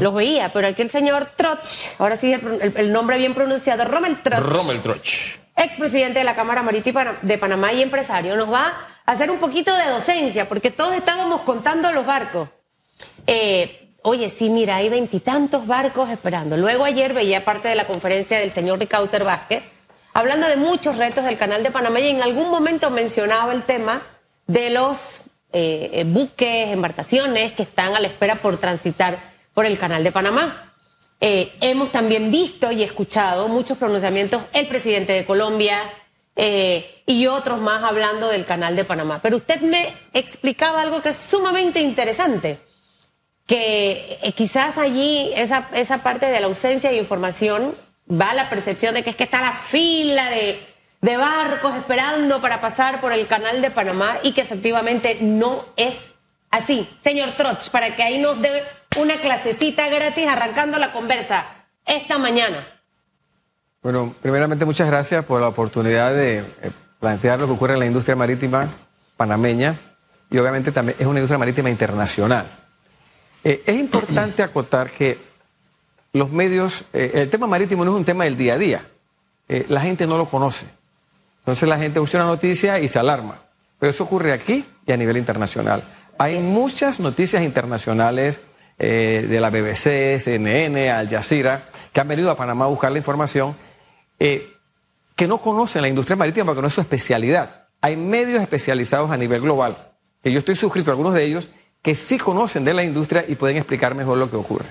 los veía, pero aquí el señor Troch, ahora sí el, nombre bien pronunciado, Rommel Troch. Rommel Troch. Expresidente de la Cámara Marítima de Panamá y empresario, nos va a hacer un poquito de docencia, porque todos estábamos contando los barcos. Eh, oye, sí, mira, hay veintitantos barcos esperando. Luego ayer veía parte de la conferencia del señor Ricauter Vázquez, hablando de muchos retos del Canal de Panamá y en algún momento mencionaba el tema de los eh, buques, embarcaciones que están a la espera por transitar por el Canal de Panamá. Eh, hemos también visto y escuchado muchos pronunciamientos, el presidente de Colombia eh, y otros más hablando del Canal de Panamá. Pero usted me explicaba algo que es sumamente interesante, que eh, quizás allí esa, esa parte de la ausencia de información va a la percepción de que es que está la fila de, de barcos esperando para pasar por el Canal de Panamá y que efectivamente no es así. Señor Troch, para que ahí nos dé una clasecita gratis arrancando la conversa esta mañana. Bueno, primeramente muchas gracias por la oportunidad de eh, plantear lo que ocurre en la industria marítima panameña y obviamente también es una industria marítima internacional. Eh, es importante acotar que los medios, eh, el tema marítimo no es un tema del día a día, la gente no lo conoce. Entonces la gente usa una noticia y se alarma, pero eso ocurre aquí y a nivel internacional. Hay muchas noticias internacionales eh, de la BBC, CNN, Al Jazeera, que han venido a Panamá a buscar la información, eh, que no conocen la industria marítima porque no es su especialidad. Hay medios especializados a nivel global, que yo estoy suscrito a algunos de ellos, que sí conocen de la industria y pueden explicar mejor lo que ocurre.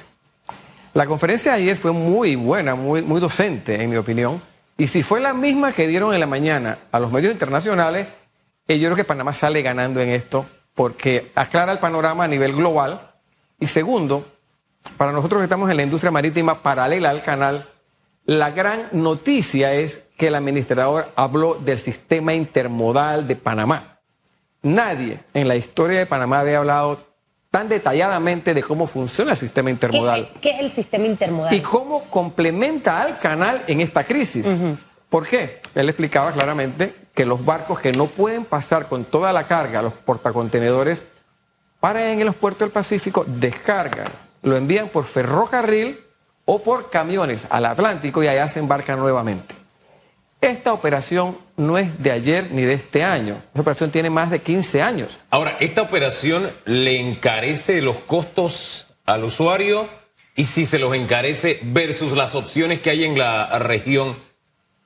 La conferencia de ayer fue muy buena, muy, muy docente, en mi opinión, y si fue la misma que dieron en la mañana a los medios internacionales, eh, yo creo que Panamá sale ganando en esto porque aclara el panorama a nivel global y segundo, para nosotros que estamos en la industria marítima paralela al canal, la gran noticia es que el administrador habló del sistema intermodal de Panamá. Nadie en la historia de Panamá había hablado tan detalladamente de cómo funciona el sistema intermodal. ¿Qué es el, sistema intermodal? Y cómo complementa al canal en esta crisis. ¿Por qué? Él explicaba claramente que los barcos que no pueden pasar con toda la carga, los portacontenedores, paran en los puertos del Pacífico, descargan, lo envían por ferrocarril o por camiones al Atlántico y allá se embarcan nuevamente. Esta operación no es de ayer ni de este año. Esta operación tiene más de 15 años. Ahora, ¿esta operación le encarece los costos al usuario? Y si se los encarece versus las opciones que hay en la región,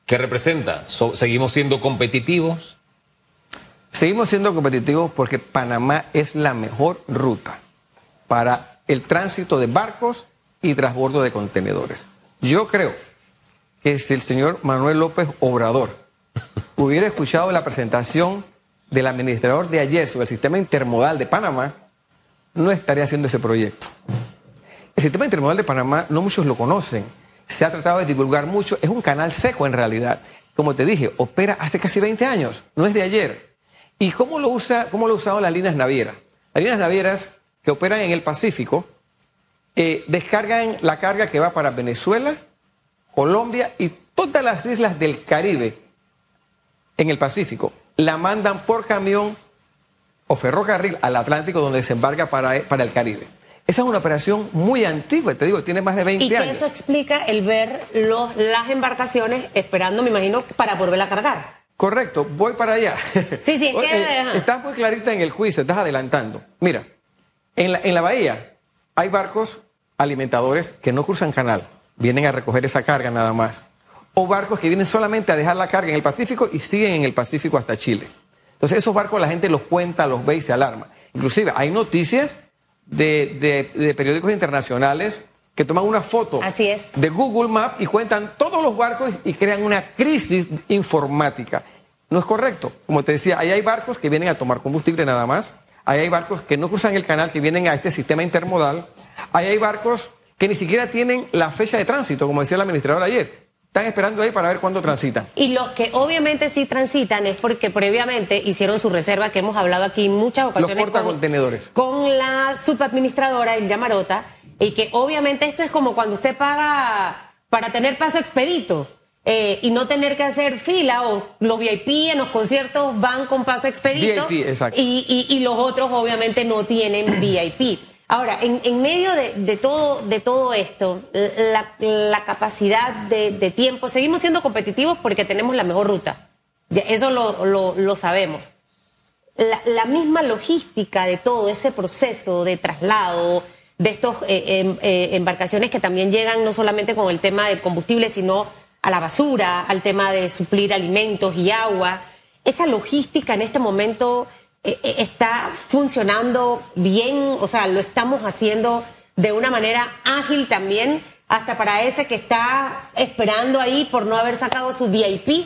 ¿qué representa? ¿Seguimos siendo competitivos? Seguimos siendo competitivos porque Panamá es la mejor ruta para el tránsito de barcos y transbordo de contenedores. Yo creo que si el señor Manuel López Obrador hubiera escuchado la presentación del administrador de ayer sobre el sistema intermodal de Panamá, no estaría haciendo ese proyecto. El sistema intermodal de Panamá no muchos lo conocen, se ha tratado de divulgar mucho, es un canal seco en realidad. Como te dije, opera hace casi 20 años, no es de ayer. ¿Y cómo lo, usa, cómo lo usaban las líneas navieras? Las líneas navieras que operan en el Pacífico eh, descargan la carga que va para Venezuela, Colombia y todas las islas del Caribe en el Pacífico. La mandan por camión o ferrocarril al Atlántico donde desembarca para, para el Caribe. Esa es una operación muy antigua, te digo, tiene más de 20 años. Y eso explica el ver los, las embarcaciones esperando, me imagino, para volver a cargar. Correcto, voy para allá. Sí, sí, eh, estás muy clarita en el juicio, estás adelantando. Mira, en la, en la bahía hay barcos alimentadores que no cruzan canal, vienen a recoger esa carga nada más. O barcos que vienen solamente a dejar la carga en el Pacífico y siguen en el Pacífico hasta Chile. Entonces esos barcos la gente los cuenta, los ve y se alarma. Inclusive hay noticias de, de periódicos internacionales que toman una foto de Google Maps y cuentan todos los barcos y crean una crisis informática. No es correcto. Como te decía, ahí hay barcos que vienen a tomar combustible nada más. Ahí hay barcos que no cruzan el canal, que vienen a este sistema intermodal. Ahí hay barcos que ni siquiera tienen la fecha de tránsito, como decía la administradora ayer. Están esperando ahí para ver cuándo transitan. Y los que obviamente sí transitan es porque previamente hicieron su reserva, que hemos hablado aquí en muchas ocasiones. Los portacontenedores. Con, con la subadministradora, el Yamarota y que obviamente esto es como cuando usted paga para tener paso expedito. Eh, y no tener que hacer fila o los VIP en los conciertos van con paso expedito VIP, exacto. Y, y, los otros obviamente no tienen VIP. Ahora, en, en medio de, de todo, de todo esto, la, la capacidad de, de tiempo, seguimos siendo competitivos porque tenemos la mejor ruta. Eso lo, lo- lo sabemos. La, la misma logística de todo ese proceso de traslado, de estas embarcaciones que también llegan no solamente con el tema del combustible, sino a la basura, al tema de suplir alimentos y agua. Esa logística en este momento eh, eh, está funcionando bien, o sea, lo estamos haciendo de una manera ágil también, hasta para ese que está esperando ahí por no haber sacado su VIP.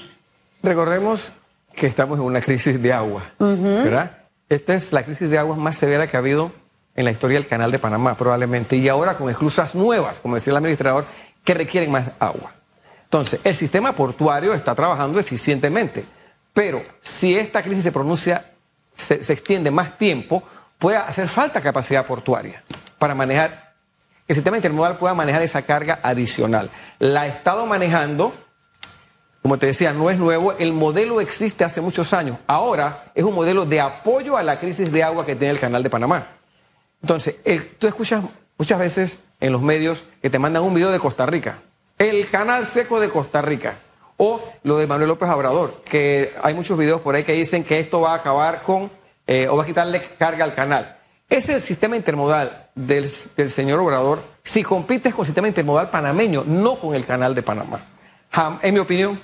Recordemos que estamos en una crisis de agua, ¿verdad? Esta es la crisis de agua más severa que ha habido en la historia del Canal de Panamá, probablemente, y ahora con esclusas nuevas, como decía el administrador, que requieren más agua. Entonces, el sistema portuario está trabajando eficientemente, pero si esta crisis se pronuncia, se, extiende más tiempo, puede hacer falta capacidad portuaria para manejar, el sistema intermodal pueda manejar esa carga adicional. La ha estado manejando como te decía, no es nuevo, el modelo existe hace muchos años. Ahora es un modelo de apoyo a la crisis de agua que tiene el Canal de Panamá. Entonces, el- tú escuchas muchas veces en los medios que te mandan un video de Costa Rica, el canal seco de Costa Rica, o lo de Manuel López Obrador, que hay muchos videos por ahí que dicen que esto va a acabar con, eh, o va a quitarle carga al canal. Ese sistema intermodal del, del señor Obrador, si compites con el sistema intermodal panameño, no con el canal de Panamá. En mi opinión,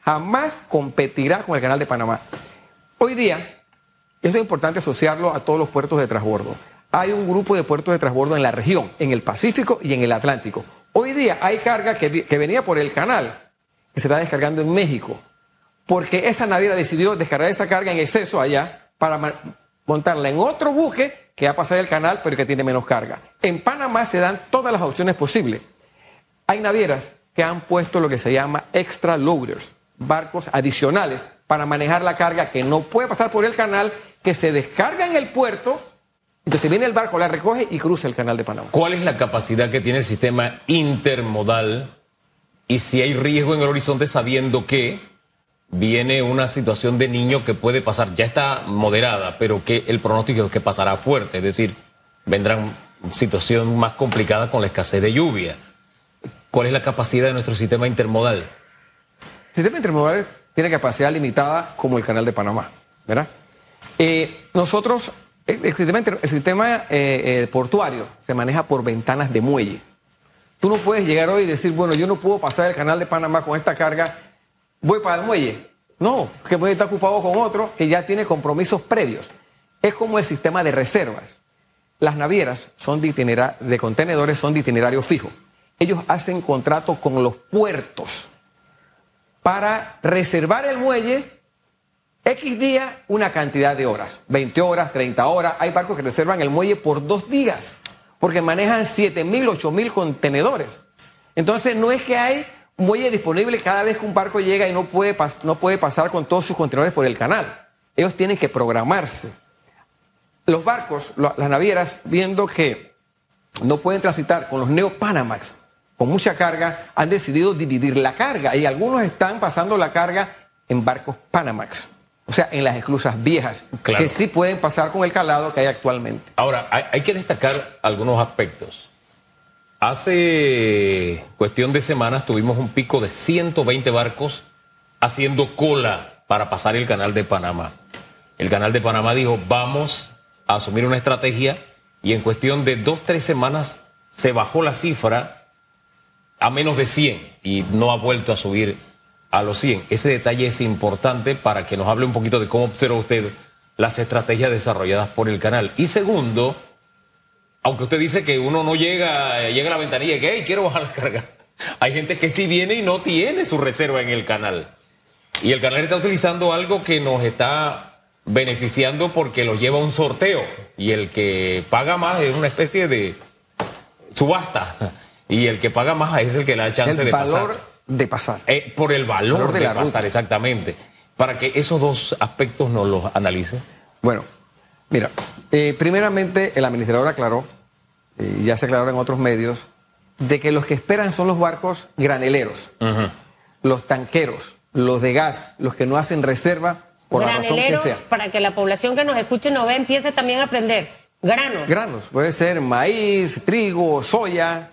jamás competirá con el canal de Panamá. Hoy día, esto es importante asociarlo a todos los puertos de transbordo. Hay un grupo de puertos de transbordo en la región, en el Pacífico y en el Atlántico. Hoy día hay carga que, venía por el canal, que se está descargando en México, porque esa naviera decidió descargar esa carga en exceso allá para montarla en otro buque que va a pasar el canal, pero que tiene menos carga. En Panamá se dan todas las opciones posibles. Hay navieras que han puesto lo que se llama extra loaders, barcos adicionales para manejar la carga que no puede pasar por el canal, que se descarga en el puerto, entonces viene el barco, la recoge y cruza el canal de Panamá. ¿Cuál es la capacidad que tiene el sistema intermodal y si hay riesgo en el horizonte sabiendo que viene una situación de niño que puede pasar, ya está moderada, pero que el pronóstico es que pasará fuerte, es decir, vendrán situación más complicada con la escasez de lluvia. ¿Cuál es la capacidad de nuestro sistema intermodal? El sistema intermodal tiene capacidad limitada como el canal de Panamá, ¿verdad? Eh, nosotros, el, inter- el sistema eh, eh, portuario se maneja por ventanas de muelle. Tú no puedes llegar hoy y decir, bueno, yo no puedo pasar el canal de Panamá con esta carga, voy para el muelle. No, que muelle está ocupado con otro que ya tiene compromisos previos. Es como el sistema de reservas. Las navieras son de, itinera- de contenedores, son de itinerario fijo. Ellos hacen contrato con los puertos para reservar el muelle X día una cantidad de horas, 20 horas, 30 horas. Hay barcos que reservan el muelle por dos días, porque manejan 7 mil, 8 mil contenedores. Entonces no es que hay muelle disponible cada vez que un barco llega y no puede, no puede pasar con todos sus contenedores por el canal. Ellos tienen que programarse. Los barcos, las navieras, viendo que no pueden transitar con los Neo Panamax con mucha carga, han decidido dividir la carga y algunos están pasando la carga en barcos Panamax, o sea, en las esclusas viejas, Claro. que sí pueden pasar con el calado que hay actualmente. Ahora, hay, hay que destacar algunos aspectos. Hace cuestión de semanas tuvimos un pico de 120 barcos haciendo cola para pasar el canal de Panamá. El canal de Panamá dijo, vamos a asumir una estrategia y en cuestión de dos, tres semanas se bajó la cifra a menos de 100 y no ha vuelto a subir a los 100. Ese detalle es importante para que nos hable un poquito de cómo observa usted las estrategias desarrolladas por el canal. Y segundo, aunque usted dice que uno no llega, llega a la ventanilla y que "Hey, quiero bajar la carga. Hay gente que sí viene y no tiene su reserva en el canal. Y el canal está utilizando algo que nos está beneficiando porque lo lleva a un sorteo. Y el que paga más es una especie de subasta. Y el que paga más es el que le da chance El de valor pasar. De pasar. Eh, por el valor, Valor de de, la pasar, ruta. exactamente. Para que esos dos aspectos nos los analice. Bueno, mira, eh, primeramente el administrador aclaró, eh, y ya se aclaró en otros medios, de que los que esperan son los barcos graneleros, los tanqueros, los de gas, los que no hacen reserva por la razón que Graneleros, sea. para que la población que nos escuche y nos ve empiece también a aprender. Granos. Granos. Puede ser maíz, trigo, soya,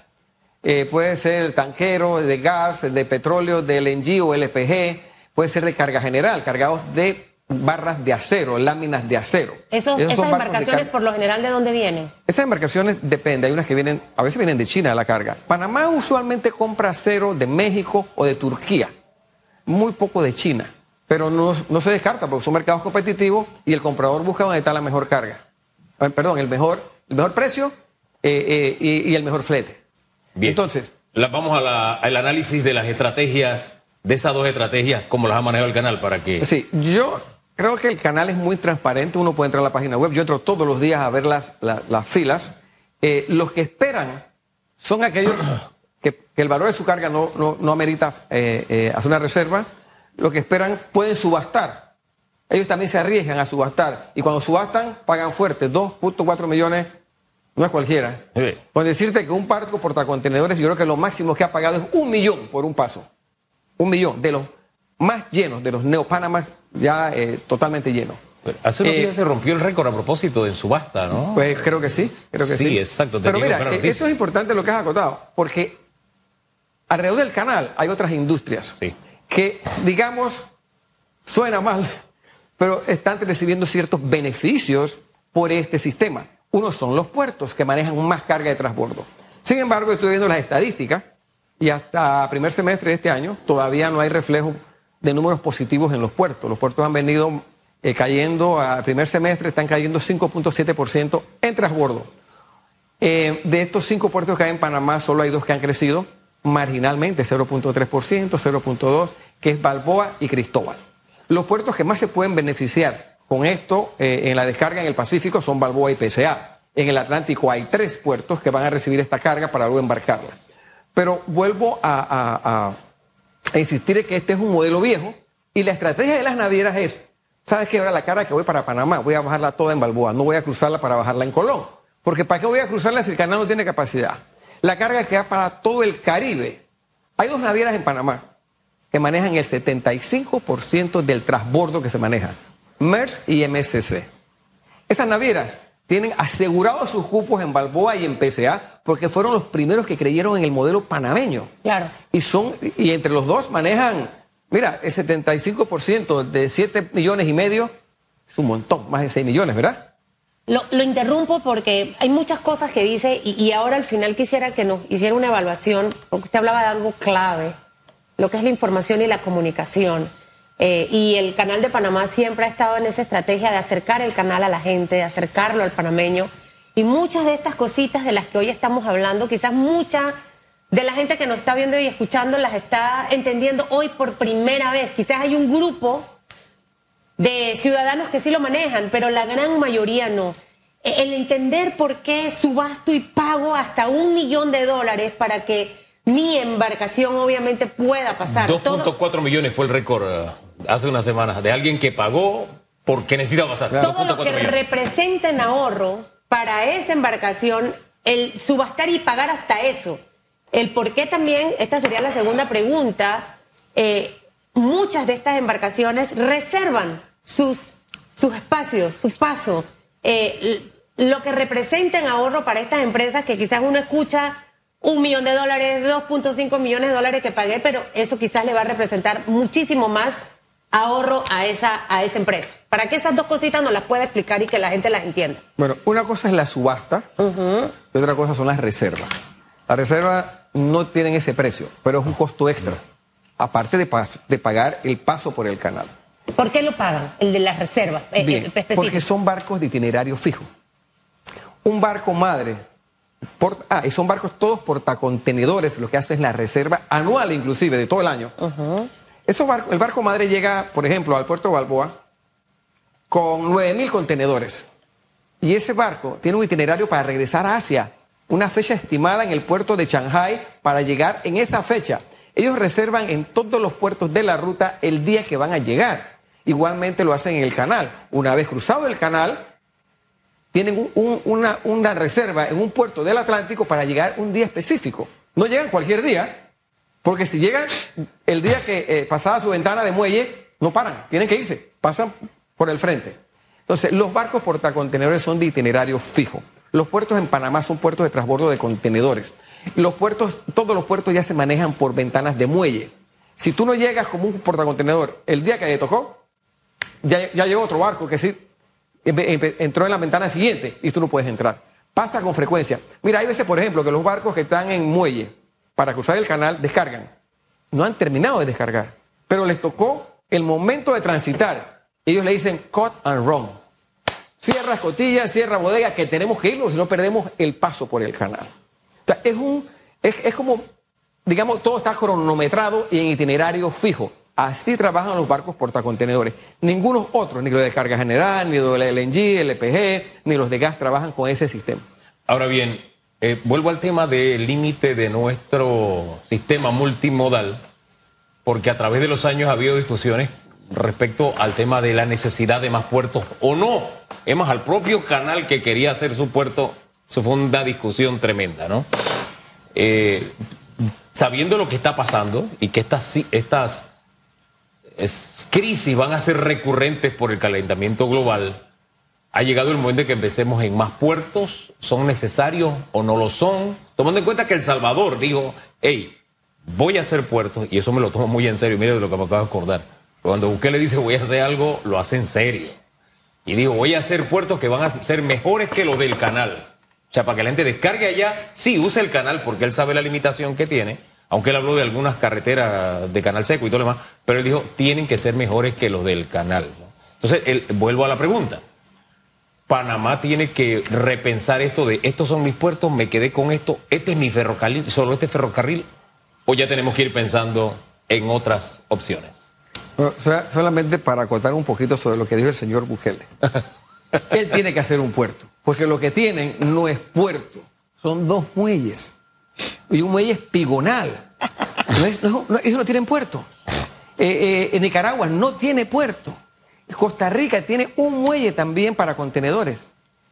eh, puede ser tanquero de gas, de petróleo, de LNG o LPG, puede ser de carga general, cargados de barras de acero, láminas de acero. Esos, Esos esas embarcaciones, por lo general, ¿de dónde vienen? Esas embarcaciones depende, hay unas que vienen, a veces vienen de China la carga. Panamá usualmente compra acero de México o de Turquía, muy poco de China, pero no, no se descarta porque son mercados competitivos y el comprador busca donde está la mejor carga. Eh, Perdón, el mejor, el mejor precio eh, eh, y, y el mejor flete. Bien. Entonces, La- vamos a la- al análisis de las estrategias, de esas dos estrategias, cómo las ha manejado el canal para que... sí, yo creo que el canal es muy transparente, uno puede entrar a la página web, yo entro todos los días a ver las, la- las filas. Eh, los que esperan son aquellos que, que el valor de su carga no, no, no amerita eh, eh, hacer una reserva, los que esperan pueden subastar. Ellos también se arriesgan a subastar y cuando subastan pagan fuerte, 2.4 millones, no es cualquiera. Sí. Con decirte que un barco portacontenedores, yo creo que lo máximo que ha pagado es un millón por un paso. Un millón de los más llenos, de los neopanamas ya eh, totalmente llenos. Hace unos Eh, días se rompió el récord a propósito de subasta, ¿no? Pues creo que sí, creo que sí. Sí, exacto, Pero mira, eh, eso es importante lo que has acotado, porque alrededor del canal hay otras industrias Sí. que, digamos, suena mal, pero están recibiendo ciertos beneficios por este sistema. Uno son los puertos que manejan más carga de transbordo. Sin embargo, estoy viendo las estadísticas y hasta primer semestre de este año todavía no hay reflejo de números positivos en los puertos. Los puertos han venido eh, cayendo, al primer semestre están cayendo 5.7% en transbordo. Eh, de estos cinco puertos que hay en Panamá, solo hay dos que han crecido marginalmente, 0.3%, 0.2%, que es Balboa y Cristóbal. Los puertos que más se pueden beneficiar con esto eh, en la descarga en el Pacífico son Balboa y PCA. En el Atlántico hay tres puertos que van a recibir esta carga para luego embarcarla. Pero vuelvo a, insistir en que este es un modelo viejo y la estrategia de las navieras es, ¿sabes qué? Ahora la carga que voy para Panamá, voy a bajarla toda en Balboa, no voy a cruzarla para bajarla en Colón. Porque ¿para qué voy a cruzarla si el canal no tiene capacidad? La carga que va para todo el Caribe. Hay dos navieras en Panamá que manejan el 75% del transbordo que se maneja, MERS y MSC. Esas navieras tienen asegurados sus cupos en Balboa y en PCA porque fueron los primeros que creyeron en el modelo panameño. Claro. Y son, y entre los dos manejan, mira, el 75% de 7 millones y medio es un montón, más de 6 millones, ¿verdad? Lo, lo interrumpo porque hay muchas cosas que dice y, y ahora al final quisiera que nos hiciera una evaluación, porque usted hablaba de algo clave, lo que es la información y la comunicación. Eh, y el canal de Panamá siempre ha estado en esa estrategia de acercar el canal a la gente, de acercarlo al panameño. Y muchas de estas cositas de las que hoy estamos hablando, quizás mucha de la gente que nos está viendo y escuchando las está entendiendo hoy por primera vez. Quizás hay un grupo de ciudadanos que sí lo manejan, pero la gran mayoría no. E- El entender por qué subasto y pago hasta un millón de dólares para que mi embarcación obviamente pueda pasar. Todo, 2.4 millones fue el récord eh, hace unas semanas de alguien que pagó porque necesitaba pasar. todo lo 2.4 que millones. representa en ahorro para esa embarcación, el subastar y pagar hasta eso. El por qué también, esta sería la segunda pregunta, eh, muchas de estas embarcaciones reservan sus, sus espacios, su paso, eh, lo que representa en ahorro para estas empresas que quizás uno escucha un millón de dólares, 2.5 millones de dólares que pagué, pero eso quizás le va a representar muchísimo más ahorro a esa, a esa empresa. Para que esas dos cositas nos las pueda explicar y que la gente las entienda. Bueno, una cosa es la subasta y otra cosa son las reservas. Las reservas no tienen ese precio, pero es un costo extra, aparte de, pagar el paso por el canal. ¿Por qué lo pagan? El de las reservas, eh, Bien, el específico. porque son barcos de itinerario fijo. Un barco madre, por- ah, y son barcos todos portacontenedores, lo que hace es la reserva anual inclusive de todo el año. Esos barcos, el barco madre llega, por ejemplo, al puerto de Balboa con 9.000 contenedores. Y ese barco tiene un itinerario para regresar a Asia, una fecha estimada en el puerto de Shanghai para llegar en esa fecha. Ellos reservan en todos los puertos de la ruta el día que van a llegar. Igualmente lo hacen en el canal. Una vez cruzado el canal, tienen un- un- una, una reserva en un puerto del Atlántico para llegar un día específico. No llegan cualquier día, porque si llegan el día que eh, su ventana de muelle, no paran, tienen que irse, pasan por el frente. Entonces, los barcos portacontenedores son de itinerario fijo. Los puertos en Panamá son puertos de transbordo de contenedores. Los puertos, todos los puertos ya se manejan por ventanas de muelle. Si tú no llegas como un portacontenedor el día que te tocó, ya, llegó otro barco que sí entró en la ventana siguiente y tú no puedes entrar. Pasa con frecuencia. Mira, hay veces, por ejemplo, que los barcos que están en muelle para cruzar el canal descargan. No han terminado de descargar, pero les tocó el momento de transitar. Ellos le dicen cut and run. Cierra escotillas, cierra bodega, que tenemos que irnos si no perdemos el paso por el canal. es, un, es, como, digamos, todo está cronometrado y en itinerario fijo. Así trabajan los barcos portacontenedores. Ninguno otro, ni los de carga general, ni los de LNG, LPG, ni los de gas trabajan con ese sistema. Ahora bien, eh, vuelvo al tema del límite de nuestro sistema multimodal, porque a través de los años ha habido discusiones respecto al tema de la necesidad de más puertos o no. Es más, al propio canal que quería hacer su puerto, eso fue una discusión tremenda, ¿no? Eh, sabiendo lo que está pasando y que estas, estas crisis van a ser recurrentes por el calentamiento global, ha llegado el momento de que empecemos en más puertos, son necesarios o no lo son, tomando en cuenta que El Salvador dijo, hey, voy a hacer puertos, y eso me lo tomo muy en serio, mire de lo que me acabo de acordar. Cuando usted le dice voy a hacer algo, lo hace en serio. Y digo, voy a hacer puertos que van a ser mejores que los del canal. O sea, para que la gente descargue allá, sí, use el canal porque él sabe la limitación que tiene, aunque él habló de algunas carreteras de canal seco y todo lo demás, pero él dijo, tienen que ser mejores que los del canal. Entonces, él, vuelvo a la pregunta. Panamá tiene que repensar esto de, estos son mis puertos, me quedé con esto, este es mi ferrocarril, solo este ferrocarril, o ya tenemos que ir pensando en otras opciones. solamente para acotar un poquito sobre lo que dijo el señor Bukele. Él tiene que hacer un puerto, porque lo que tienen no es puerto, son dos muelles y un muelle espigonal. eso no tiene puerto. Eh, eh, Nicaragua no tiene puerto. Costa Rica tiene un muelle también para contenedores.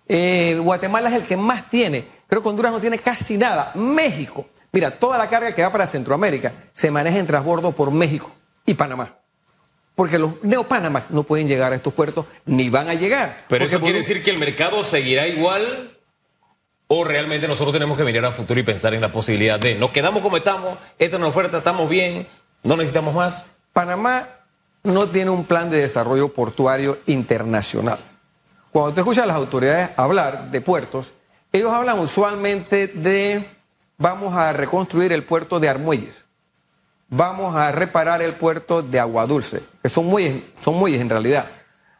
Eh, Guatemala es el que más tiene. Creo que Honduras no tiene casi nada. México. Mira, toda la carga que va para Centroamérica se maneja en transbordo por México y Panamá. Porque los neopanamá no pueden llegar a estos puertos ni van a llegar. Pero eso quiere decir que el mercado seguirá igual ¿O realmente nosotros tenemos que mirar al futuro y pensar en la posibilidad de nos quedamos como estamos, esta es una oferta, estamos bien, no necesitamos más? Panamá no tiene un plan de desarrollo portuario internacional. Cuando te escuchas a las autoridades hablar de puertos, ellos hablan usualmente de vamos a reconstruir el puerto de Armuelles, vamos a reparar el puerto de Aguadulce, que son muelles, son en realidad,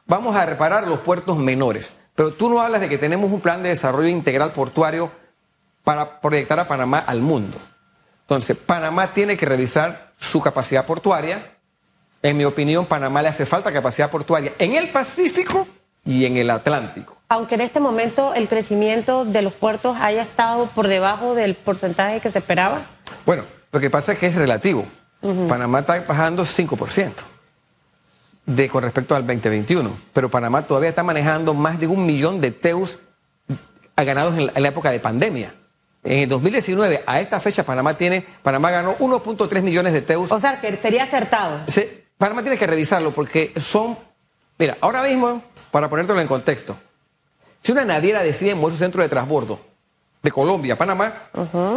vamos a reparar los puertos menores. Pero tú no hablas de que tenemos un plan de desarrollo integral portuario para proyectar a Panamá al mundo. Entonces, Panamá tiene que revisar su capacidad portuaria. En mi opinión, Panamá le hace falta capacidad portuaria en el Pacífico y en el Atlántico. Aunque en este momento el crecimiento de los puertos haya estado por debajo del porcentaje que se esperaba. Bueno, lo que pasa es que es relativo. Panamá está bajando 5% de, con respecto al 2021. Pero Panamá todavía está manejando más de un millón de TEUs ganados en la, época de pandemia. En el 2019, a esta fecha, Panamá tiene, Panamá ganó 1.3 millones de TEUs. O sea, que sería acertado. Panamá tiene que revisarlo porque son, mira, ahora mismo, para ponértelo en contexto, si una naviera decide mover su centro de transbordo de Colombia a Panamá,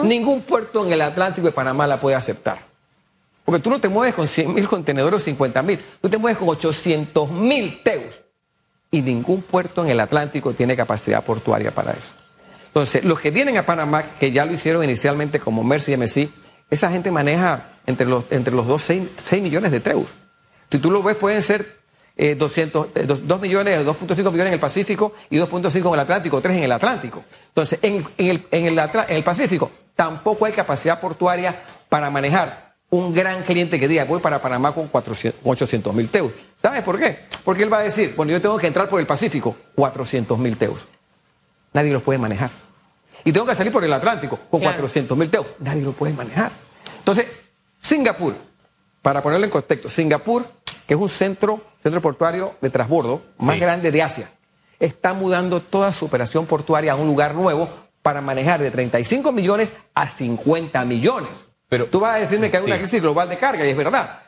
ningún puerto en el Atlántico de Panamá la puede aceptar. Porque tú no te mueves con 100 mil contenedores o 50 mil, tú te mueves con 800 mil teus. Y ningún puerto en el Atlántico tiene capacidad portuaria para eso. Entonces, los que vienen a Panamá, que ya lo hicieron inicialmente como Mercy y MSC, esa gente maneja entre los, entre los dos 6, millones de teus. Si tú lo ves, pueden ser 200, eh, 2, eh, millones, 2.5 millones en el Pacífico y 2.5 en el Atlántico, 3 en el Atlántico. Entonces, en, el, en, el, en el Pacífico tampoco hay capacidad portuaria para manejar un gran cliente que diga, voy para Panamá con 800 mil teus. ¿Sabes por qué? Porque él va a decir, bueno, yo tengo que entrar por el Pacífico, 400 mil teus. Nadie los puede manejar. Y tengo que salir por el Atlántico con 400 mil teus. Nadie lo puede manejar. Entonces, Singapur, para ponerlo en contexto, Singapur, que es un centro, centro portuario de transbordo más grande de Asia, está mudando toda su operación portuaria a un lugar nuevo para manejar de 35 millones a 50 millones. Pero tú vas a decirme que hay una crisis global de carga, y es verdad.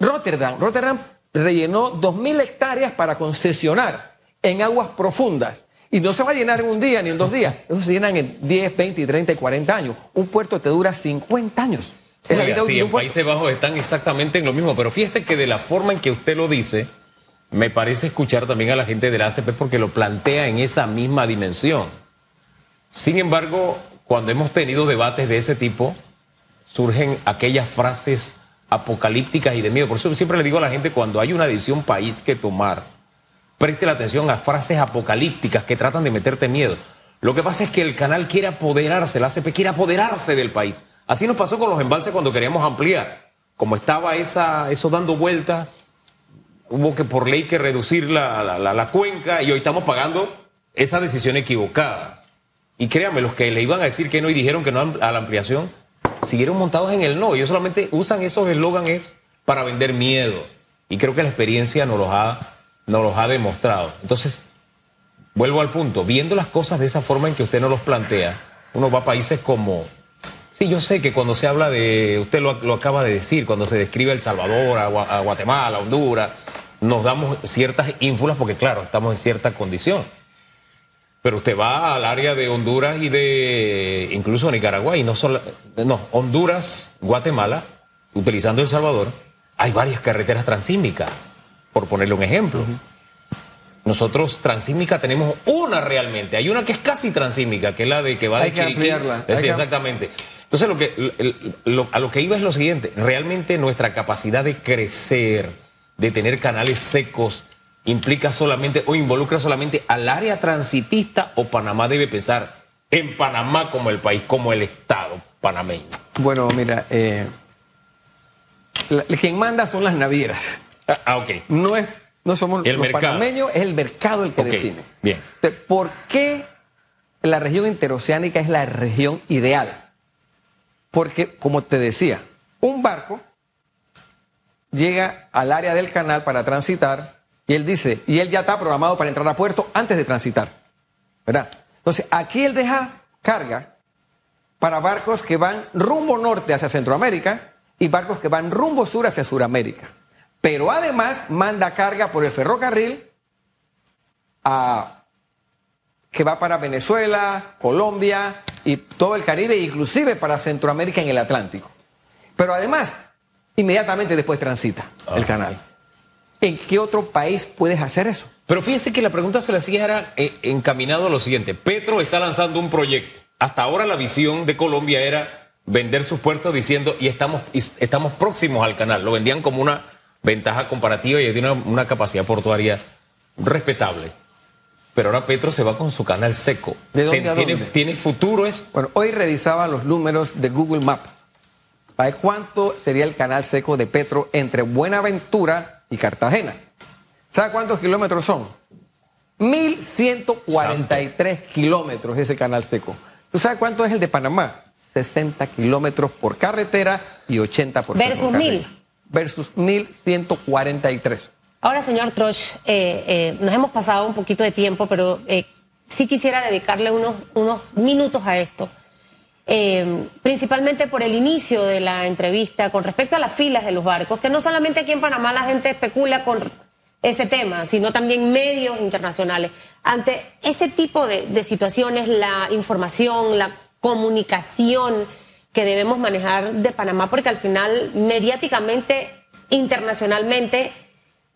Rotterdam, Rotterdam rellenó 2.000 hectáreas para concesionar en aguas profundas. Y no se va a llenar en un día ni en dos días. Eso se llenan en 10, 20, 30 y 40 años. Un puerto te dura 50 años. Es la vida sí, en Países Bajos están exactamente en lo mismo. Pero fíjese que de la forma en que usted lo dice, me parece escuchar también a la gente de la ACP porque lo plantea en esa misma dimensión. Sin embargo, cuando hemos tenido debates de ese tipo, surgen aquellas frases apocalípticas y de miedo. Por eso siempre le digo a la gente, cuando hay una decisión país que tomar, preste la atención a frases apocalípticas que tratan de meterte miedo. Lo que pasa es que el canal quiere apoderarse, la ACP quiere apoderarse del país. Así nos pasó con los embalses cuando queríamos ampliar. Como estaba esa, eso dando vueltas, hubo que por ley que reducir la, la, cuenca y hoy estamos pagando esa decisión equivocada. Y créanme, los que le iban a decir que no y dijeron que no a la ampliación, siguieron montados en el no. Ellos solamente usan esos eslóganes para vender miedo. Y creo que la experiencia nos los ha nos los ha demostrado. Entonces, vuelvo al punto, viendo las cosas de esa forma en que usted nos los plantea, uno va a países como... Sí, yo sé que cuando se habla de, usted lo, acaba de decir, cuando se describe El Salvador, a, Guatemala, a Honduras, nos damos ciertas ínfulas porque claro, estamos en cierta condición. Pero usted va al área de Honduras y de incluso Nicaragua y no solo, no, Honduras, Guatemala, utilizando El Salvador, hay varias carreteras transísmicas por ponerle un ejemplo. Nosotros transísmica tenemos una realmente, hay una que es casi transísmica, que es la de que va de que ampliarla. Sí, exactamente. Entonces lo que a lo que iba es lo siguiente, realmente nuestra capacidad de crecer, de tener canales secos, implica solamente o involucra solamente al área transitista o Panamá debe pensar en Panamá como el país, como el Estado panameño. Bueno, mira, eh, quien manda son las navieras. Ah, ok. No, es, no somos el los panameños, es el mercado el que define. Bien. ¿Por qué la región interoceánica es la región ideal? Porque, como te decía, un barco llega al área del canal para transitar y él dice, y él ya está programado para entrar a puerto antes de transitar. ¿Verdad? Entonces, aquí él deja carga para barcos que van rumbo norte hacia Centroamérica y barcos que van rumbo sur hacia Suramérica pero además manda carga por el ferrocarril que va para Venezuela, Colombia y todo el Caribe, inclusive para Centroamérica en el Atlántico. Pero además, inmediatamente después transita el ah. canal. ¿En qué otro país puedes hacer eso? Pero fíjense que la pregunta se la hacía era eh, encaminado a lo siguiente. Petro está lanzando un proyecto. Hasta ahora la visión de Colombia era vender sus puertos diciendo y estamos, y estamos próximos al canal. Lo vendían como una ventaja comparativa y tiene una, capacidad portuaria respetable. Pero ahora Petro se va con su canal seco. ¿De dónde ¿Tiene, ¿Tiene futuro eso? Bueno, hoy revisaba los números de Google Maps. ¿Para cuánto sería el canal seco de Petro entre Buenaventura y Cartagena? ¿Sabe cuántos kilómetros son? 1.143 kilómetros ese canal seco. ¿Tú sabes cuánto es el de Panamá? 60 kilómetros por carretera y 80 por Versus mil versus 1.143. Ahora, señor Trosh, eh, eh, nos hemos pasado un poquito de tiempo, pero eh, sí quisiera dedicarle unos, unos minutos a esto. principalmente por el inicio de la entrevista con respecto a las filas de los barcos, que no solamente aquí en Panamá la gente especula con ese tema, sino también medios internacionales. Ante ese tipo de, de situaciones, la información, la comunicación, que debemos manejar de Panamá, porque al final, mediáticamente, internacionalmente,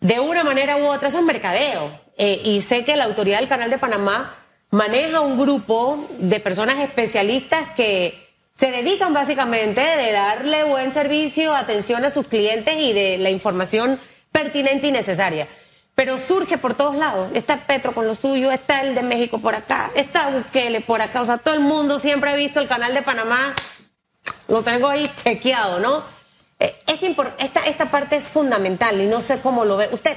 de una manera u otra, eso es mercadeo. Eh, y sé que la autoridad del Canal de Panamá maneja un grupo de personas especialistas que se dedican básicamente de darle buen servicio, atención a sus clientes y de la información pertinente y necesaria. Pero surge por todos lados. Está Petro con lo suyo, está el de México por acá, está Bukele por acá. O sea, todo el mundo siempre ha visto el canal de Panamá lo tengo ahí chequeado, ¿no? Eh, esta, esta parte es fundamental y no sé cómo lo ve usted.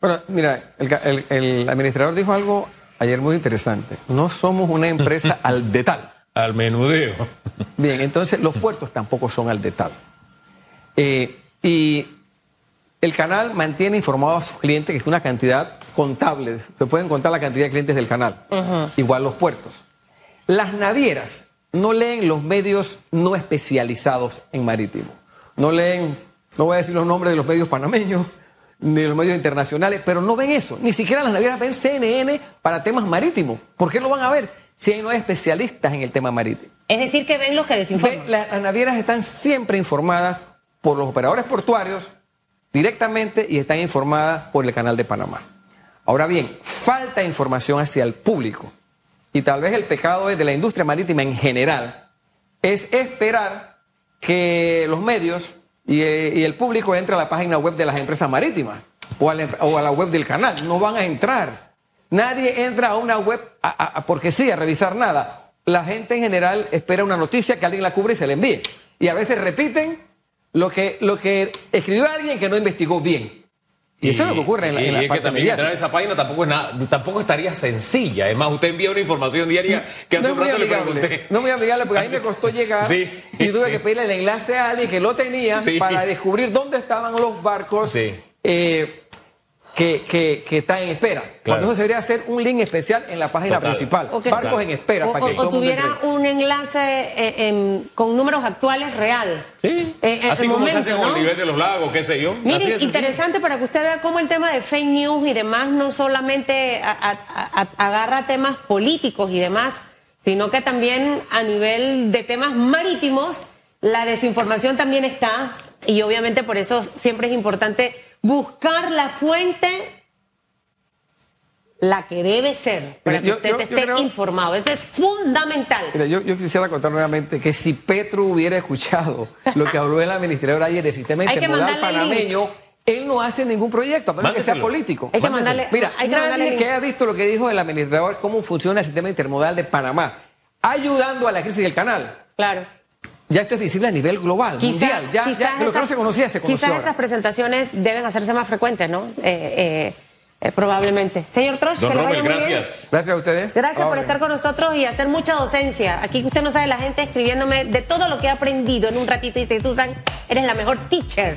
Bueno, mira, el, administrador dijo algo ayer muy interesante. No somos una empresa al detal. Al menudeo. Bien, entonces los puertos tampoco son al detal. Eh, y el canal mantiene informado a sus clientes, que es una cantidad contable, se pueden contar la cantidad de clientes del canal. Igual los puertos. Las navieras no leen los medios no especializados en marítimo. No leen, no voy a decir los nombres de los medios panameños, ni los medios internacionales, pero no ven eso. Ni siquiera las navieras ven CNN para temas marítimos. ¿Por qué lo van a ver si ahí no hay especialistas en el tema marítimo? Es decir, que ven los que desinforman. Las navieras están siempre informadas por los operadores portuarios directamente y están informadas por el canal de Panamá. Ahora bien, falta información hacia el público. Y tal vez el pecado es de la industria marítima en general, es esperar que los medios y, eh, el público entre a la página web de las empresas marítimas o a la, o a la web del canal. No van a entrar. Nadie entra a una web a- porque sí, a revisar nada. La gente en general espera una noticia que alguien la cubre y se la envíe. Y a veces repiten lo que, lo que escribió alguien que no investigó bien. Y, eso es lo que ocurre en la, y- en la y es que también entrar a esa página tampoco, es nada, tampoco estaría sencilla. Es más, usted envía una información diaria que hace No un rato le amigable, pregunté. no muy amigable porque a mí me costó llegar Sí. y tuve que pedirle el enlace a alguien que lo tenía Sí. para descubrir dónde estaban los barcos Sí. eh, que, que, que están en espera. Cuando eso se debería hacer un link especial en la página Total. principal. Barcos en espera o, para que o- todo o el mundo tuviera un enlace eh, en- con números actuales real. Sí. Eh, en Así como se momento, hace con ¿no? el nivel de los lagos, qué sé yo. Sencillo. interesante para que usted vea cómo el tema de fake news y demás no solamente a- a- a- agarra temas políticos y demás, sino que también a nivel de temas marítimos, la desinformación también está y obviamente por eso siempre es importante buscar la fuente la que debe ser para que yo- usted yo- yo esté creo- informado. Eso es fundamental. Mira, yo, yo quisiera contar nuevamente que si Petro hubiera escuchado lo que habló el administrador ayer del sistema intermodal panameño, él no hace ningún proyecto, a menos que sea político. Hay que mandarle- Mira, hay que mandarle nadie que haya visto lo que dijo el administrador, cómo funciona el sistema intermodal de Panamá, ayudando a la crisis del canal. Claro. Ya esto es visible a nivel global, Quizá- mundial. Ya, quizás ya lo que no esas- se conocía se conoció. Quizás ahora. esas presentaciones deben hacerse más frecuentes, ¿no? Eh, eh, eh, probablemente. Señor Trosh, que le Rommel, vaya muy bien. gracias. Gracias a ustedes. Gracias por estar con nosotros y hacer mucha docencia. Aquí usted no sabe la gente escribiéndome de todo lo que he aprendido en un ratito y dice, Susan, eres la mejor teacher